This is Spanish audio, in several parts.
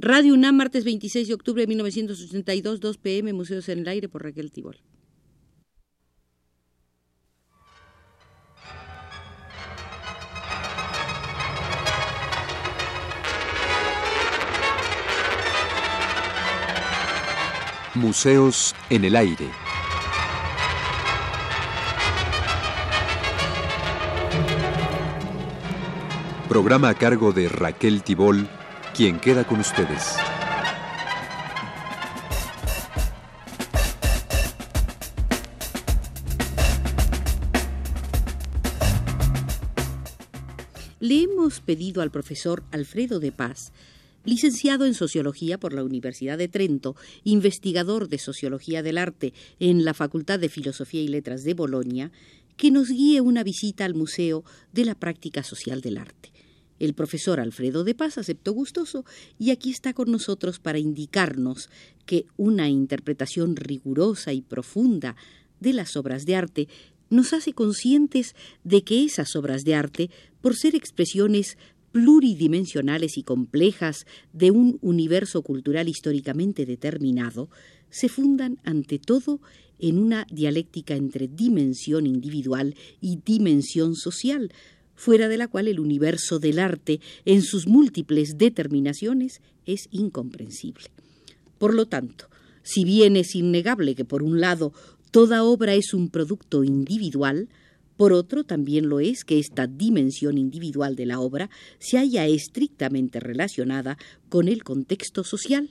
Radio UNAM, martes 26 de octubre de 1982, 2 pm, Museos en el Aire por Raquel Tibol. Museos en el Aire. Programa a cargo de Raquel Tibol, quien queda con ustedes. Le hemos pedido al profesor Alfredo de Paz licenciado en Sociología por la Universidad de Trento, investigador de Sociología del Arte en la Facultad de Filosofía y Letras de Bolonia, que nos guíe una visita al Museo de la Práctica Social del Arte. El profesor Alfredo de Paz aceptó gustoso y aquí está con nosotros para indicarnos que una interpretación rigurosa y profunda de las obras de arte nos hace conscientes de que esas obras de arte, por ser expresiones pluridimensionales y complejas de un universo cultural históricamente determinado, se fundan ante todo en una dialéctica entre dimensión individual y dimensión social, fuera de la cual el universo del arte, en sus múltiples determinaciones, es incomprensible. Por lo tanto, si bien es innegable que por un lado toda obra es un producto individual, por otro, también lo es que esta dimensión individual de la obra se haya estrictamente relacionada con el contexto social,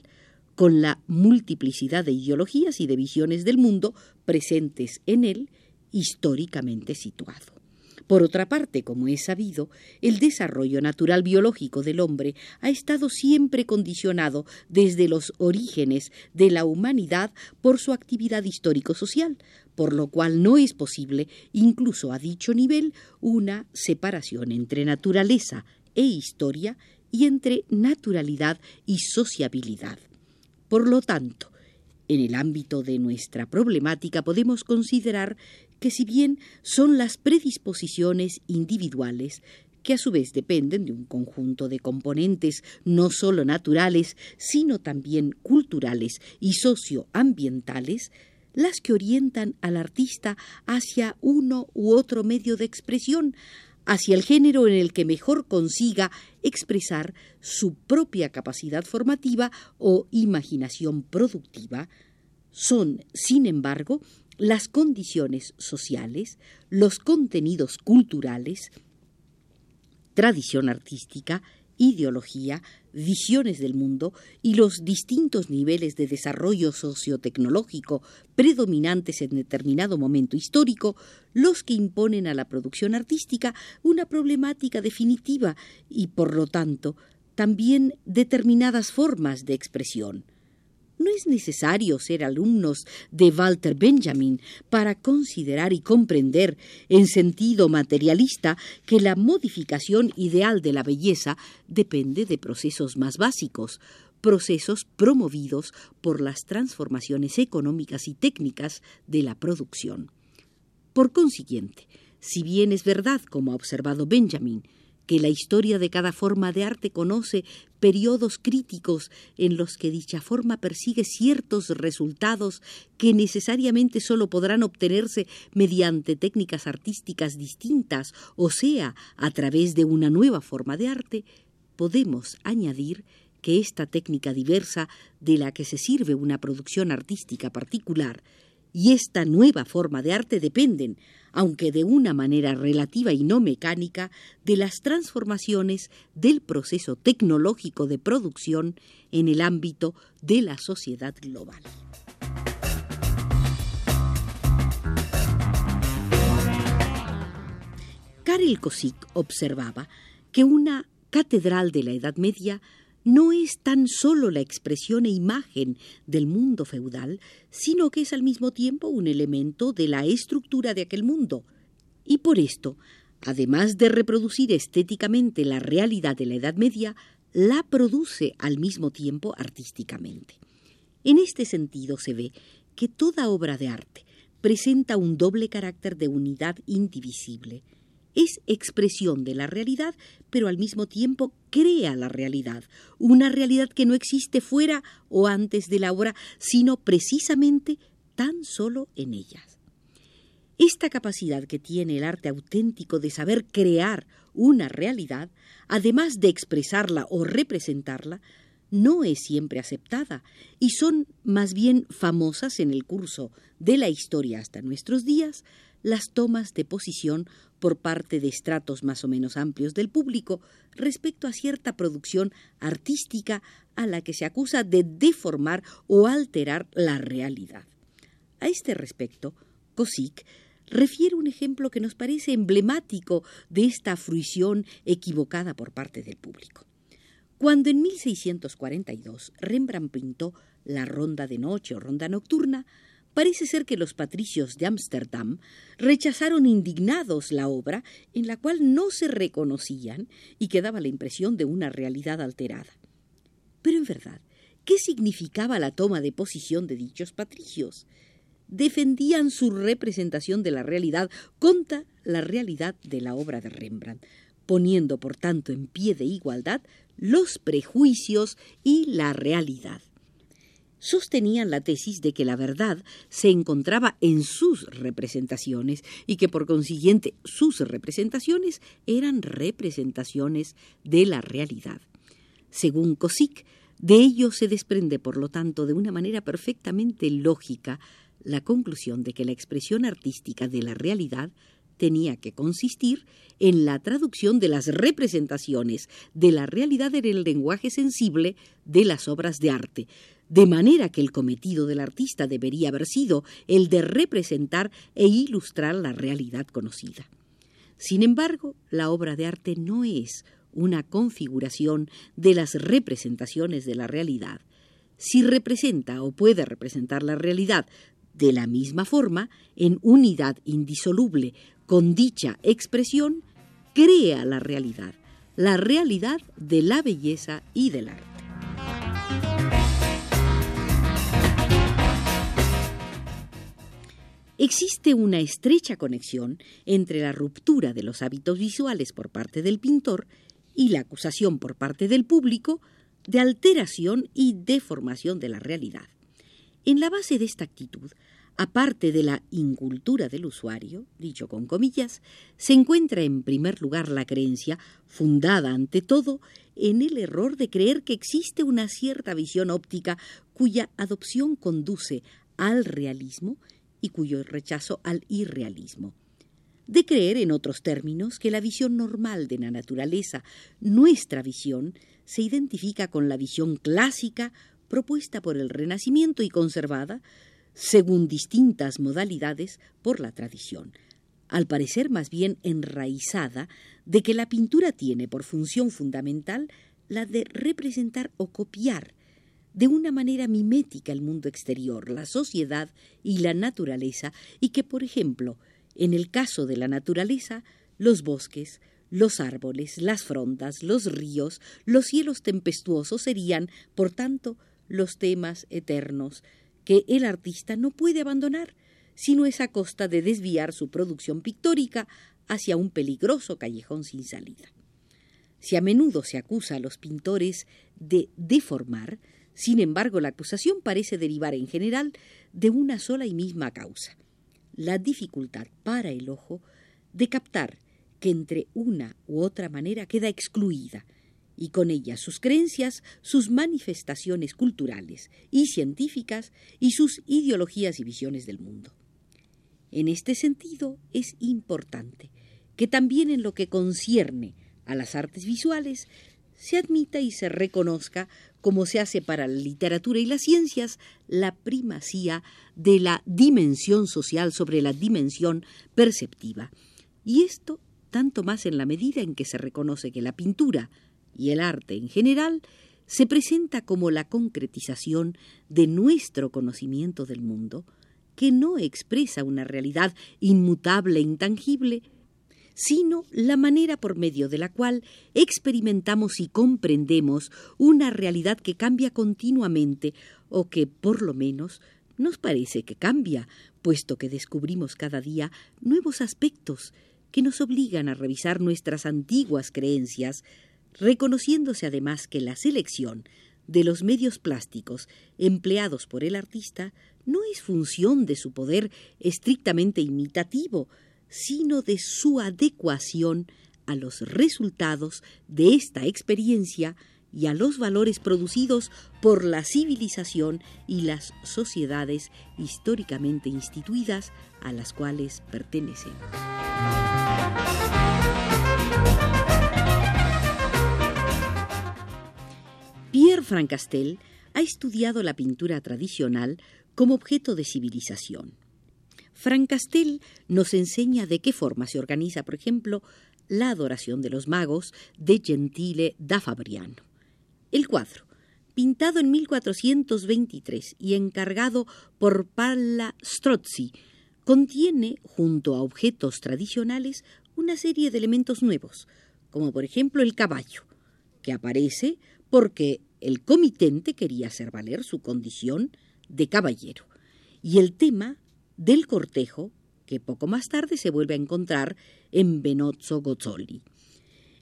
con la multiplicidad de ideologías y de visiones del mundo presentes en él, históricamente situado. Por otra parte, como es sabido, el desarrollo natural biológico del hombre ha estado siempre condicionado desde los orígenes de la humanidad por su actividad histórico-social, por lo cual no es posible, incluso a dicho nivel, una separación entre naturaleza e historia y entre naturalidad y sociabilidad. Por lo tanto, en el ámbito de nuestra problemática podemos considerar que si bien son las predisposiciones individuales, que a su vez dependen de un conjunto de componentes no solo naturales, sino también culturales y socioambientales, las que orientan al artista hacia uno u otro medio de expresión, hacia el género en el que mejor consiga expresar su propia capacidad formativa o imaginación productiva, son, sin embargo, las condiciones sociales, los contenidos culturales, tradición artística, ideología, visiones del mundo y los distintos niveles de desarrollo sociotecnológico predominantes en determinado momento histórico, los que imponen a la producción artística una problemática definitiva y, por lo tanto, también determinadas formas de expresión. No es necesario ser alumnos de Walter Benjamin para considerar y comprender en sentido materialista que la modificación ideal de la belleza depende de procesos más básicos, procesos promovidos por las transformaciones económicas y técnicas de la producción. Por consiguiente, si bien es verdad, como ha observado Benjamin, que la historia de cada forma de arte conoce periodos críticos en los que dicha forma persigue ciertos resultados que necesariamente sólo podrán obtenerse mediante técnicas artísticas distintas, o sea, a través de una nueva forma de arte, podemos añadir que esta técnica diversa de la que se sirve una producción artística particular y esta nueva forma de arte dependen, aunque de una manera relativa y no mecánica, de las transformaciones del proceso tecnológico de producción en el ámbito de la sociedad global. Karel Kosik observaba que una catedral de la Edad Media no es tan solo la expresión e imagen del mundo feudal, sino que es al mismo tiempo un elemento de la estructura de aquel mundo. Y por esto, además de reproducir estéticamente la realidad de la Edad Media, la produce al mismo tiempo artísticamente. En este sentido se ve que toda obra de arte presenta un doble carácter de unidad indivisible, es expresión de la realidad, pero al mismo tiempo crea la realidad, una realidad que no existe fuera o antes de la obra, sino precisamente tan solo en ellas. Esta capacidad que tiene el arte auténtico de saber crear una realidad, además de expresarla o representarla, no es siempre aceptada y son más bien famosas en el curso de la historia hasta nuestros días las tomas de posición por parte de estratos más o menos amplios del público respecto a cierta producción artística a la que se acusa de deformar o alterar la realidad. A este respecto, Kosik refiere un ejemplo que nos parece emblemático de esta fruición equivocada por parte del público. Cuando en 1642 Rembrandt pintó la Ronda de Noche o Ronda Nocturna, Parece ser que los patricios de Ámsterdam rechazaron indignados la obra en la cual no se reconocían y que daba la impresión de una realidad alterada. Pero en verdad, ¿qué significaba la toma de posición de dichos patricios? Defendían su representación de la realidad contra la realidad de la obra de Rembrandt, poniendo por tanto en pie de igualdad los prejuicios y la realidad sostenían la tesis de que la verdad se encontraba en sus representaciones y que por consiguiente sus representaciones eran representaciones de la realidad. Según Kosik, de ello se desprende, por lo tanto, de una manera perfectamente lógica, la conclusión de que la expresión artística de la realidad tenía que consistir en la traducción de las representaciones de la realidad en el lenguaje sensible de las obras de arte, de manera que el cometido del artista debería haber sido el de representar e ilustrar la realidad conocida. Sin embargo, la obra de arte no es una configuración de las representaciones de la realidad. Si representa o puede representar la realidad de la misma forma, en unidad indisoluble con dicha expresión, crea la realidad, la realidad de la belleza y del arte. Existe una estrecha conexión entre la ruptura de los hábitos visuales por parte del pintor y la acusación por parte del público de alteración y deformación de la realidad. En la base de esta actitud, aparte de la incultura del usuario, dicho con comillas, se encuentra en primer lugar la creencia, fundada ante todo, en el error de creer que existe una cierta visión óptica cuya adopción conduce al realismo y cuyo rechazo al irrealismo. De creer, en otros términos, que la visión normal de la naturaleza, nuestra visión, se identifica con la visión clásica propuesta por el Renacimiento y conservada, según distintas modalidades, por la tradición, al parecer más bien enraizada de que la pintura tiene por función fundamental la de representar o copiar de una manera mimética el mundo exterior, la sociedad y la naturaleza, y que, por ejemplo, en el caso de la naturaleza, los bosques, los árboles, las frondas, los ríos, los cielos tempestuosos serían, por tanto, los temas eternos que el artista no puede abandonar, sino es a costa de desviar su producción pictórica hacia un peligroso callejón sin salida. Si a menudo se acusa a los pintores de deformar, sin embargo, la acusación parece derivar en general de una sola y misma causa, la dificultad para el ojo de captar que entre una u otra manera queda excluida, y con ella sus creencias, sus manifestaciones culturales y científicas y sus ideologías y visiones del mundo. En este sentido, es importante que también en lo que concierne a las artes visuales se admita y se reconozca como se hace para la literatura y las ciencias, la primacía de la dimensión social sobre la dimensión perceptiva. Y esto tanto más en la medida en que se reconoce que la pintura y el arte en general se presenta como la concretización de nuestro conocimiento del mundo, que no expresa una realidad inmutable e intangible, sino la manera por medio de la cual experimentamos y comprendemos una realidad que cambia continuamente o que, por lo menos, nos parece que cambia, puesto que descubrimos cada día nuevos aspectos que nos obligan a revisar nuestras antiguas creencias, reconociéndose además que la selección de los medios plásticos empleados por el artista no es función de su poder estrictamente imitativo, sino de su adecuación a los resultados de esta experiencia y a los valores producidos por la civilización y las sociedades históricamente instituidas a las cuales pertenecen. Pierre Francastel ha estudiado la pintura tradicional como objeto de civilización. Francastel nos enseña de qué forma se organiza, por ejemplo, la adoración de los magos de Gentile da Fabriano. El cuadro, pintado en 1423 y encargado por Palla Strozzi, contiene, junto a objetos tradicionales, una serie de elementos nuevos, como por ejemplo el caballo, que aparece porque el comitente quería hacer valer su condición de caballero, y el tema del cortejo, que poco más tarde se vuelve a encontrar en Benozzo Gozzoli.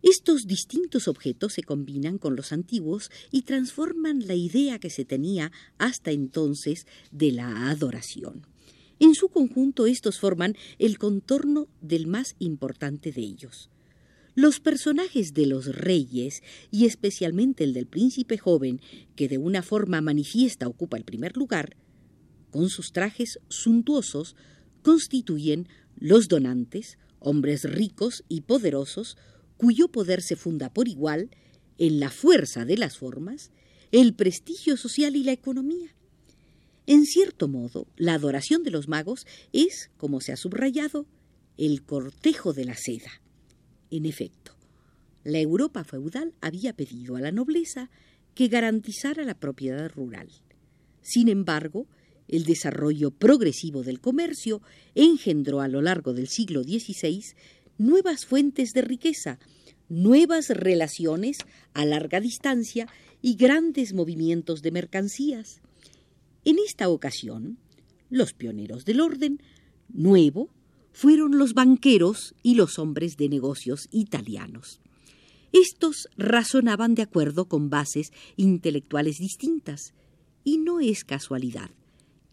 Estos distintos objetos se combinan con los antiguos y transforman la idea que se tenía hasta entonces de la adoración. En su conjunto estos forman el contorno del más importante de ellos. Los personajes de los reyes, y especialmente el del príncipe joven, que de una forma manifiesta ocupa el primer lugar, con sus trajes suntuosos, constituyen los donantes, hombres ricos y poderosos, cuyo poder se funda por igual en la fuerza de las formas, el prestigio social y la economía. En cierto modo, la adoración de los magos es, como se ha subrayado, el cortejo de la seda. En efecto, la Europa feudal había pedido a la nobleza que garantizara la propiedad rural. Sin embargo, el desarrollo progresivo del comercio engendró a lo largo del siglo XVI nuevas fuentes de riqueza, nuevas relaciones a larga distancia y grandes movimientos de mercancías. En esta ocasión, los pioneros del orden nuevo fueron los banqueros y los hombres de negocios italianos. Estos razonaban de acuerdo con bases intelectuales distintas, y no es casualidad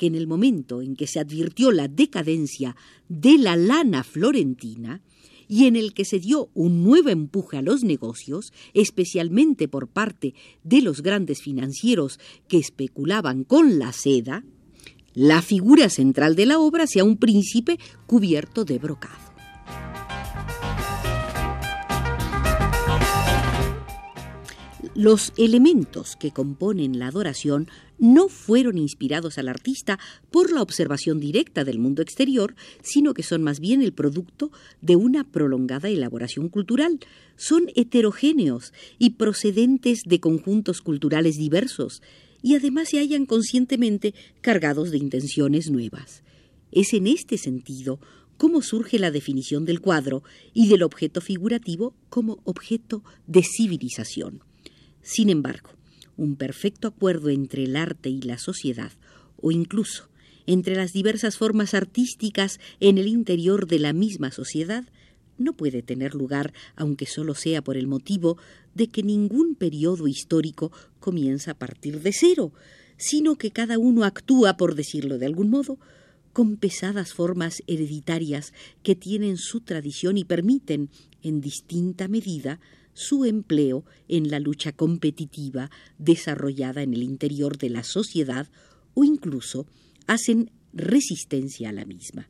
en el momento en que se advirtió la decadencia de la lana florentina, y en el que se dio un nuevo empuje a los negocios, especialmente por parte de los grandes financieros que especulaban con la seda, la figura central de la obra sea un príncipe cubierto de brocado. Los elementos que componen la adoración no fueron inspirados al artista por la observación directa del mundo exterior, sino que son más bien el producto de una prolongada elaboración cultural. Son heterogéneos y procedentes de conjuntos culturales diversos, y además se hallan conscientemente cargados de intenciones nuevas. Es en este sentido cómo surge la definición del cuadro y del objeto figurativo como objeto de civilización. Sin embargo, un perfecto acuerdo entre el arte y la sociedad, o incluso entre las diversas formas artísticas en el interior de la misma sociedad, no puede tener lugar, aunque solo sea por el motivo de que ningún periodo histórico comienza a partir de cero, sino que cada uno actúa, por decirlo de algún modo, con pesadas formas hereditarias que tienen su tradición y permiten, en distinta medida, su empleo en la lucha competitiva desarrollada en el interior de la sociedad o incluso hacen resistencia a la misma.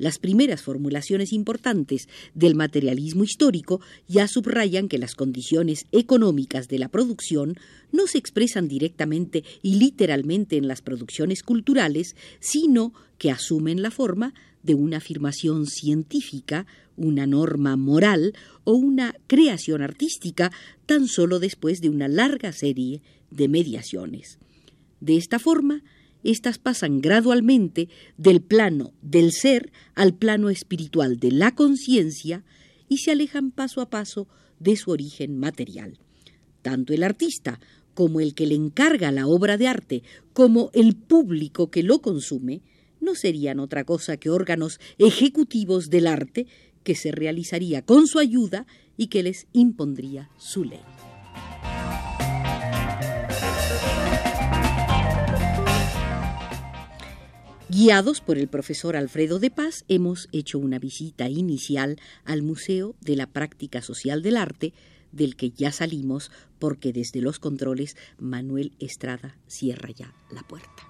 Las primeras formulaciones importantes del materialismo histórico ya subrayan que las condiciones económicas de la producción no se expresan directamente y literalmente en las producciones culturales, sino que asumen la forma de una afirmación científica, una norma moral o una creación artística tan solo después de una larga serie de mediaciones. De esta forma, estas pasan gradualmente del plano del ser al plano espiritual de la conciencia y se alejan paso a paso de su origen material. Tanto el artista como el que le encarga la obra de arte, como el público que lo consume, serían otra cosa que órganos ejecutivos del arte que se realizaría con su ayuda y que les impondría su ley. Guiados por el profesor Alfredo de Paz, hemos hecho una visita inicial al Museo de la Práctica Social del Arte, del que ya salimos porque desde los controles Manuel Estrada cierra ya la puerta.